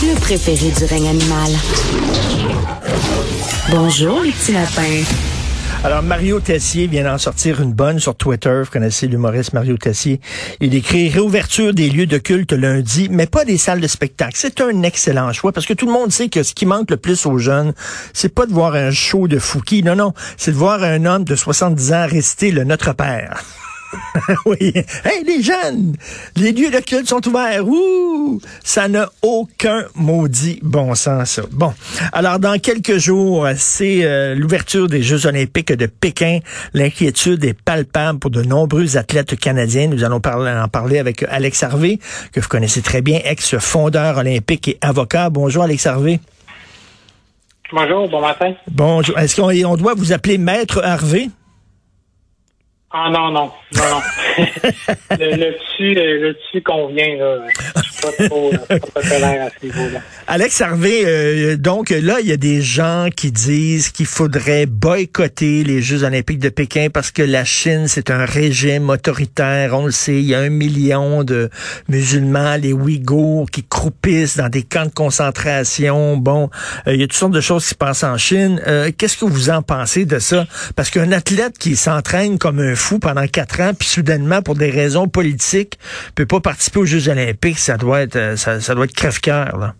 Le préféré du règne animal. Bonjour, les petits lapins. Alors, Mario Tessier vient d'en sortir une bonne sur Twitter. Vous connaissez l'humoriste Mario Tessier. Il écrit réouverture des lieux de culte lundi, mais pas des salles de spectacle. C'est un excellent choix parce que tout le monde sait que ce qui manque le plus aux jeunes, c'est pas de voir un show de Fouki. Non, non. C'est de voir un homme de 70 ans rester le Notre Père. oui. Hey, les jeunes! Les lieux de culte sont ouverts. Ouh! Ça n'a aucun maudit bon sens, ça. Bon. Alors, dans quelques jours, c'est euh, l'ouverture des Jeux olympiques de Pékin. L'inquiétude est palpable pour de nombreux athlètes canadiens. Nous allons parler, en parler avec Alex Harvey, que vous connaissez très bien, ex-fondeur olympique et avocat. Bonjour, Alex Harvey. Bonjour, bon matin. Bonjour. Est-ce qu'on on doit vous appeler Maître Harvey? Ah non, non, non, non. le, le dessus, le dessus convient, là. Je suis pas trop, pas trop tolère à ce niveau-là. Alex Harvey, euh, donc là, il y a des gens qui disent qu'il faudrait boycotter les Jeux olympiques de Pékin parce que la Chine, c'est un régime autoritaire. On le sait, il y a un million de musulmans, les Ouïghours, qui croupissent dans des camps de concentration. Bon, euh, il y a toutes sortes de choses qui se passent en Chine. Euh, Qu'est-ce que vous en pensez de ça? Parce qu'un athlète qui s'entraîne comme un fou pendant quatre ans, puis soudainement, pour des raisons politiques, peut pas participer aux Jeux olympiques, ça doit être, ça, ça doit être crève-cœur, là.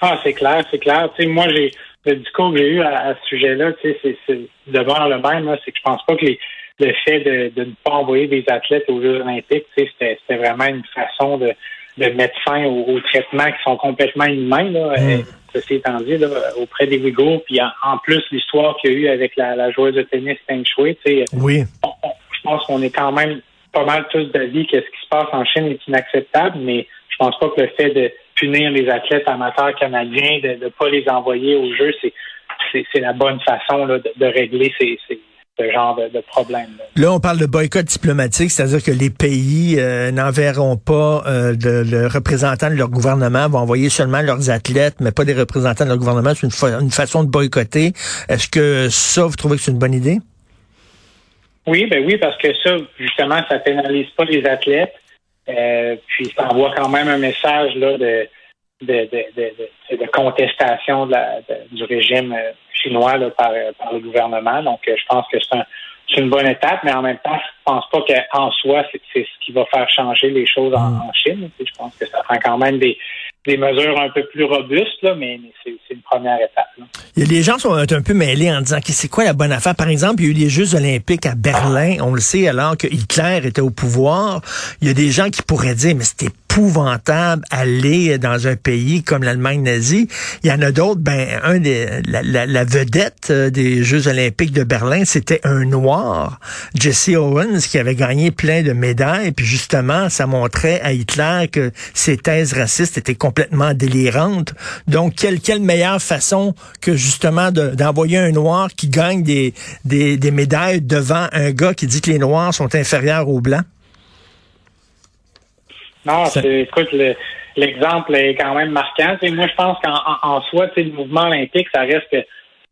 Ah, c'est clair, c'est clair. Tu moi, j'ai le discours que j'ai eu à, ce sujet-là, tu sais, c'est, devant le même, c'est que je pense pas que les, le fait de, de ne pas envoyer des athlètes aux Jeux olympiques, c'était vraiment une façon de, de mettre fin aux, aux traitements qui sont complètement inhumains, là, Mm. euh, ceci étant dit, là, auprès des Ouïghours, puis en, en plus, l'histoire qu'il y a eu avec la, la joueuse de tennis Peng Shui, tu sais, Oui. on- on- je pense qu'on est quand même pas mal tous d'avis que ce qui se passe en Chine est inacceptable, mais je pense pas que le fait de punir les athlètes amateurs canadiens, de ne pas les envoyer au jeu, c'est c'est c'est la bonne façon là, de, de régler ces, ces, ce genre de, de problème. là. Là, on parle de boycott diplomatique, c'est-à-dire que les pays euh, n'enverront pas euh, de, le représentant de leur gouvernement, vont envoyer seulement leurs athlètes, mais pas des représentants de leur gouvernement. C'est une, fa- une façon de boycotter. Est-ce que ça, vous trouvez que c'est une bonne idée? Oui, ben oui, parce que ça, justement, ça pénalise pas les athlètes. Euh, puis ça envoie quand même un message là de de, de, de, contestation la, du régime euh, chinois là, par, euh, par le gouvernement. Donc, euh, je pense que c'est un, une bonne étape, mais en même temps, je pense pas qu'en soi, c'est, ce qui va faire changer les choses en, en Chine. Je pense que ça prend quand même des, des mesures un peu plus robustes, là, mais, c'est, c'est une première étape. Là. Les gens sont un peu mêlés en disant que c'est quoi la bonne affaire. Par exemple, il y a eu les Jeux olympiques à Berlin, on le sait, alors que Hitler était au pouvoir. Il y a des gens qui pourraient dire, mais c'était épouvantable aller dans un pays comme l'Allemagne nazie. Il y en a d'autres, ben, un des, la, la- la vedette euh, des Jeux olympiques de Berlin, c'était un noir, Jesse Owens, qui avait gagné plein de médailles. Puis justement, ça montrait à Hitler que ses thèses racistes étaient complètement délirantes. Donc, quelle, quelle meilleure façon que justement de- d'envoyer un noir qui gagne des, des, des médailles devant un gars qui dit que les noirs sont inférieurs aux blancs? Non, écoute, le- l'exemple est quand même marquant. Moi, je pense qu'en en, en soi, le mouvement olympique, ça reste que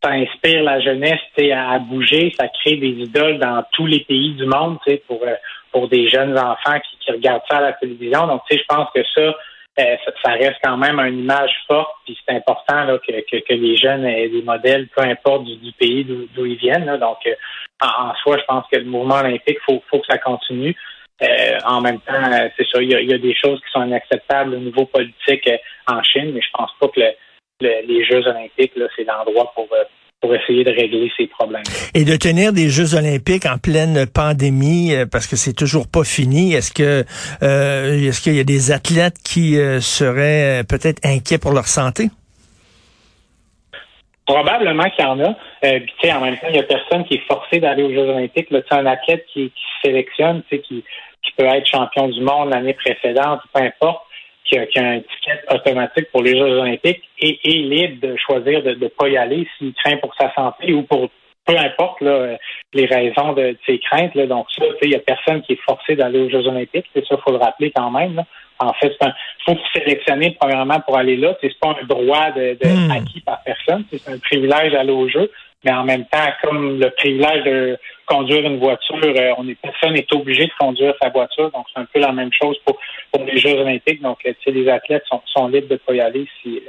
ça inspire la jeunesse à, à bouger, ça crée des idoles dans tous les pays du monde pour, euh, pour des jeunes enfants qui, qui regardent ça à la télévision. Donc, je pense que ça, euh, ça, reste quand même une image forte, puis c'est important là, que, que, que les jeunes aient des modèles, peu importe du, du pays d'où ils viennent. là. Donc, euh, en, soi, je pense que le mouvement olympique, faut, faut que ça continue. Euh, en même temps, euh, c'est sûr, il y, a, il y a des choses qui sont inacceptables au niveau politique euh, en Chine, mais je pense pas que le- le- les Jeux olympiques, là, c'est l'endroit pour, pour essayer de régler ces problèmes. Et de tenir des Jeux olympiques en pleine pandémie, euh, parce que c'est toujours pas fini, est-ce que euh, est-ce qu'il y a des athlètes qui euh, seraient euh, peut-être inquiets pour leur santé? Probablement qu'il y en a. Euh, puis, tu sais, en même temps, il y a personne qui est forcé d'aller aux Jeux olympiques. Là, un athlète qui, qui se sélectionne, tu sais, qui qui peut être champion du monde l'année précédente, peu importe, qui a, qui a un ticket automatique pour les Jeux olympiques et est libre de choisir de ne pas y aller s'il craint pour sa santé ou pour peu importe là, les raisons de, ses craintes. Là. Donc ça, il n'y a personne qui est forcé d'aller aux Jeux olympiques. C'est ça, il faut le rappeler quand même. Là. En fait, il faut sélectionner premièrement pour aller là. C'est pas un droit de, de Hmm. acquis par personne. C'est un privilège d'aller aux Jeux. Mais en même temps, comme le privilège de conduire une voiture, euh, on est personne n'est obligé de conduire sa voiture. Donc c'est un peu la même chose pour, pour les Jeux olympiques. Donc, euh, les athlètes sont, sont libres de pas y aller si,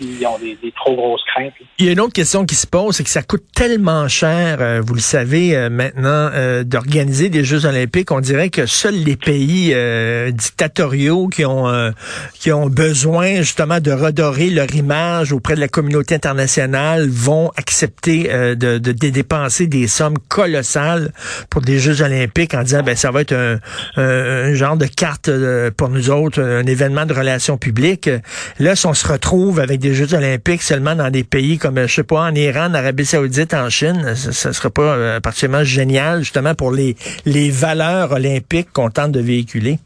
ont des, trop grosses craintes. Il y a une autre question qui se pose, c'est que ça coûte tellement cher, euh, vous le savez euh, maintenant, euh, d'organiser des Jeux olympiques. On dirait que seuls les pays euh, dictatoriaux qui ont euh, qui ont besoin justement de redorer leur image auprès de la communauté internationale vont accepter euh, de, de, de dépenser des sommes colossales pour des Jeux olympiques en disant ben ça va être un, un- un genre de carte pour nous autres, un événement de relations publiques. Là, si on se retrouve avec des Jeux olympiques seulement dans des pays comme, je sais pas, en Iran, en Arabie saoudite, en Chine, ça, ça serait pas euh, particulièrement génial, justement, pour les, les valeurs olympiques qu'on tente de véhiculer.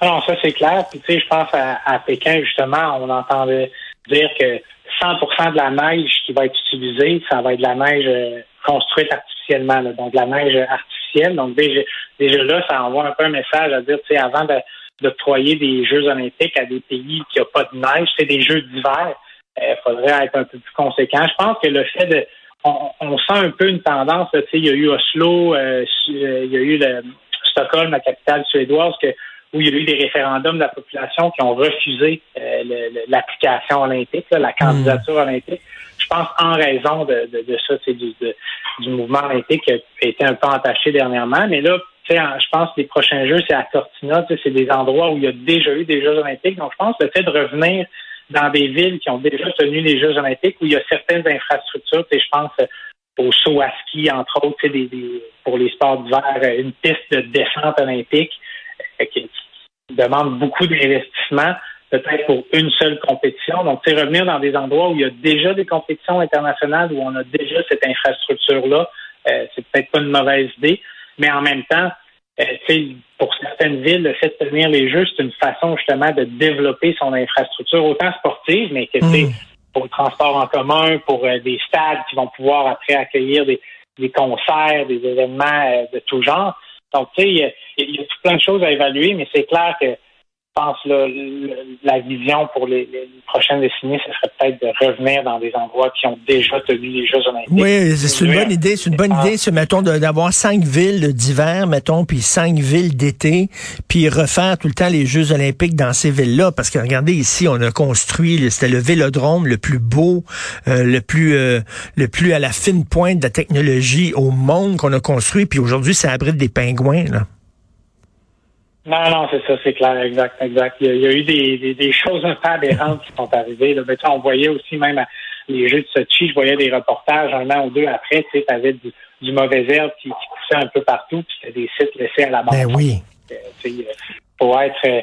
Alors, ça, c'est clair. Puis, tu sais, je pense à, Pékin, justement, on entendait dire que 100% de la neige qui va être utilisée, ça va être de la neige euh, construite artificiellement, donc de la neige artificielle. Donc, déjà, déjà là, ça envoie un peu un message à dire, tu sais, avant de d'octroyer des Jeux olympiques à des pays qui n'ont pas de neige, c'est des Jeux d'hiver, il faudrait être un peu plus conséquent. Je pense que le fait de... On, on sent un peu une tendance, tu sais, il y a eu Oslo, euh, euh, il y a eu le, Stockholm, la capitale suédoise, que où il y a eu des référendums de la population qui ont refusé euh, l'application olympique, là, la candidature olympique. Je pense en raison de, de, de ça, c'est du, de- du mouvement olympique qui a été un peu entaché dernièrement. Mais là, je pense que les prochains Jeux, c'est à Cortina, c'est des endroits où il y a déjà eu des Jeux olympiques. Donc, je pense que le fait de revenir dans des villes qui ont déjà tenu les Jeux olympiques, où il y a certaines infrastructures, je pense au saut à ski, entre autres, pour les sports d'hiver, une piste de descente olympique euh, qui, demande beaucoup d'investissement, peut-être pour une seule compétition. Donc, revenir dans des endroits où il y a déjà des compétitions internationales, où on a déjà cette infrastructure-là, euh, c'est peut-être pas une mauvaise idée, mais en même temps, euh, pour certaines villes, le fait de tenir les Jeux, c'est une façon justement de développer son infrastructure, autant sportive, mais que tu sais, Mm. pour le transport en commun, pour euh, des stades qui vont pouvoir après accueillir des, des concerts, des événements euh, de tout genre. Donc, tu sais, il y, a- il y a tout plein de choses à évaluer, mais c'est clair que pense là, la vision pour les, les prochaines décennies, ce serait peut-être de revenir dans des endroits qui ont déjà tenu les Jeux olympiques. Oui, c'est une bonne idée. C'est une bonne Ah. idée, ce, mettons, d'avoir cinq villes d'hiver, mettons, puis cinq villes d'été, puis refaire tout le temps les Jeux olympiques dans ces villes-là. Parce que regardez ici, on a construit, c'était le vélodrome le plus beau, euh, le plus euh, le plus à la fine pointe de la technologie au monde qu'on a construit. Puis aujourd'hui, ça abrite des pingouins. Là. Non, non, c'est ça, c'est clair, exact, exact. Il y a, il y a eu des, des, des choses un peu aberrantes qui sont arrivées. Là. Mais, on voyait aussi même à les Jeux de Sochi, je voyais des reportages un an ou deux après, tu sais, t'avais du, du mauvais herbe qui, qui poussait un peu partout, puis c'était des sites laissés à la Ben oui. Euh, tu sais, euh, pour être, euh,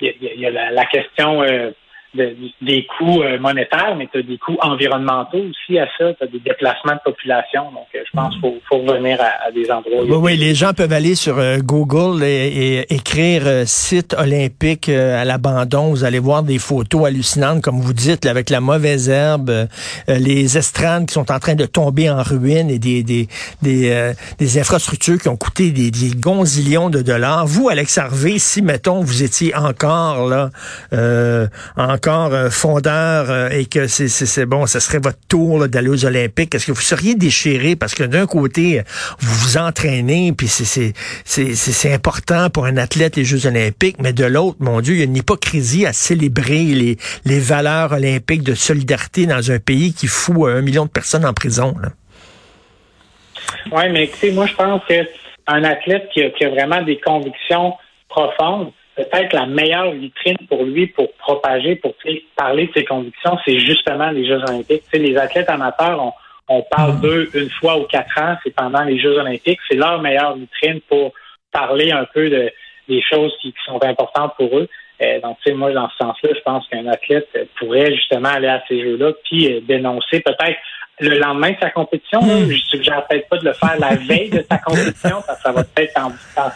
il y, y a la, la question euh, de- des coûts euh, monétaires, mais tu as des coûts environnementaux aussi à ça, tu as des déplacements de population. Donc, euh, je pense qu'il faut, faut revenir à, à des endroits. Oui, oui, les gens peuvent aller sur euh, Google et, et écrire site olympique à l'abandon. Vous allez voir des photos hallucinantes, comme vous dites, là, avec la mauvaise herbe, les estrades qui sont en train de tomber en ruine et des des des, euh, des infrastructures qui ont coûté des, des gonzillions de dollars. Vous, Alex Harvey, si mettons vous étiez encore là, euh, encore euh, fondeur euh, et que c'est bon, ce serait votre tour d'aller aux Olympiques, est-ce que vous seriez déchiré? Parce que d'un côté vous vous entraînez puis c'est important pour un athlète les Jeux Olympiques, mais de l'autre, mon Dieu, il y a une hypocrisie à célébrer les valeurs olympiques de solidarité dans un pays qui fout un million de personnes en prison. Oui, mais tu sais, moi, je pense que un athlète qui a vraiment des convictions profondes, peut-être la meilleure vitrine pour lui pour propager, pour parler de ses convictions, c'est justement les Jeux olympiques. Tu sais, les athlètes amateurs, on, on parle d'eux une fois ou quatre ans, c'est pendant les Jeux olympiques. C'est leur meilleure vitrine pour parler un peu de, des choses qui, qui sont importantes pour eux. Euh, donc, tu sais, moi, dans ce sens-là, je pense qu'un athlète euh, pourrait justement aller à ces Jeux-là, puis euh, dénoncer peut-être le lendemain de sa compétition. là. Je suggère peut-être pas de le faire la veille de sa compétition, parce que ça va peut-être en- en-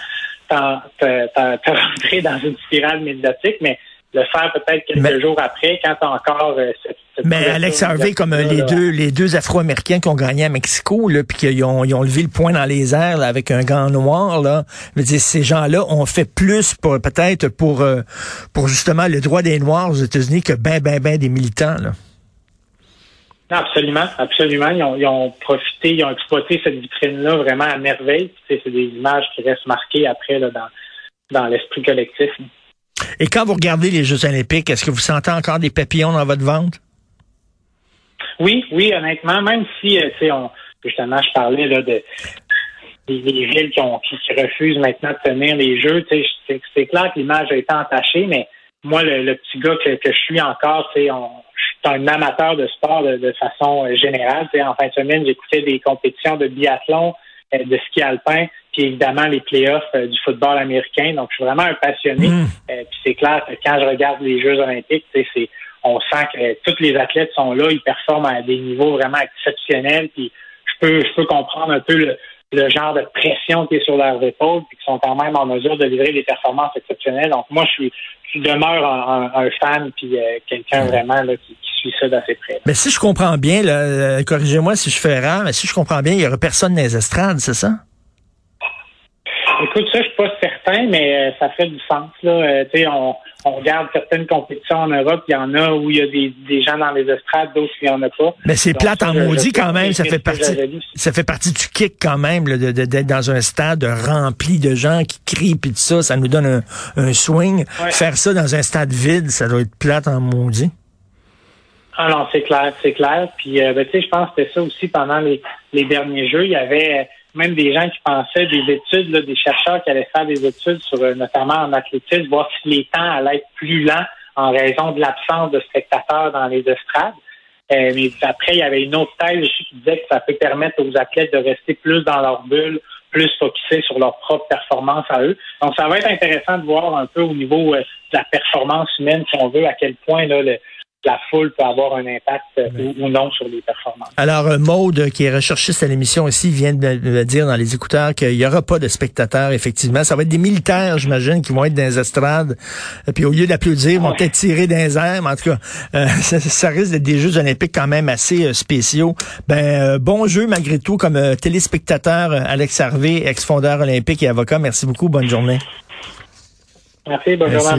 te rentrer dans une spirale médiatique, mais le faire peut-être quelques jours après, quand encore euh, cette, Mais Alex Harvey, comme euh, les deux les deux Afro-Américains qui ont gagné à Mexico, là, puis qu'ils ont, ils ont levé le poing dans les airs là, avec un gant noir, là, je veux dire, ces gens-là ont fait plus pour peut-être pour euh, pour justement le droit des Noirs aux États-Unis que ben ben ben des militants. Là. Non, absolument, absolument. Ils ont, ils ont, profité, ils ont exploité cette vitrine-là vraiment à merveille. C'est des images qui restent marquées après là, dans, dans l'esprit collectif. Et quand vous regardez les Jeux olympiques, est-ce que vous sentez encore des papillons dans votre ventre? Oui, oui, honnêtement, même si, euh, tu sais, justement, je parlais là, de des, villes qui, ont, qui, refusent maintenant de tenir les Jeux. C'est clair que l'image a été entachée, mais moi, le, petit gars que, je suis encore, je suis un amateur de sport de, façon euh, générale. en fin de semaine, j'écoutais des compétitions de biathlon, euh, de ski alpin puis évidemment les playoffs euh, du football américain. Donc, je suis vraiment un passionné. Mm. Euh, puis c'est clair que quand je regarde les Jeux olympiques, c'est on sent que tous les athlètes sont là, ils performent à des niveaux vraiment exceptionnels. Puis je peux, je peux comprendre un peu le, genre de pression qui est sur leurs épaules, puis qu'ils sont quand même en mesure de livrer des performances exceptionnelles. Donc moi, je suis, je demeure un, fan, puis euh, quelqu'un vraiment là, qui, suit ça d'assez près. Mais si je comprends bien, corrigez-moi si je fais erreur, mais si je comprends bien, il y aura personne dans les estrades, c'est ça? Écoute, ça, je suis pas certain, mais euh, ça fait du sens. Là. Euh, on, on, regarde certaines compétitions en Europe, il y en a où il y a des, des gens dans les estrades, d'autres où il n'y en a pas. Mais c'est plate en maudit quand même, ça fait partie ça fait partie du kick quand même, d'être dans un stade rempli de gens qui crient puis tout ça, ça nous donne un, un swing. Faire ça dans un stade vide, ça doit être plate en maudit. Ah non, c'est clair, c'est clair. Puis, euh, ben, tu sais, je pense que c'était ça aussi pendant les, les derniers jeux. Il y avait même des gens qui pensaient des études, des chercheurs qui allaient faire des études sur euh, notamment en athlétisme, voir si les temps allaient être plus lents en raison de l'absence de spectateurs dans les estrades. Euh, mais après, il y avait une autre thèse aussi qui disait que ça peut permettre aux athlètes de rester plus dans leur bulle, plus focusés sur leur propre performance à eux. Donc, ça va être intéressant de voir un peu au niveau euh, de la performance humaine, si on veut, à quel point là, le, la foule peut avoir un impact euh, ou, non sur les performances. Alors, euh, Maude, qui est recherchiste à l'émission ici, vient de dire dans les écouteurs qu'il n'y aura pas de spectateurs, effectivement. Ça va être des militaires, j'imagine, qui vont être dans les estrades. Et puis, au lieu d'applaudir, ils vont peut-être tirer dans les airs. Mais en tout cas, euh, ça, risque d'être des Jeux olympiques quand même assez spéciaux. Ben, bon jeu, malgré tout, comme téléspectateur, Alex Harvey, ex-fondeur olympique et avocat. Merci beaucoup. Bonne journée. Merci, bonne journée.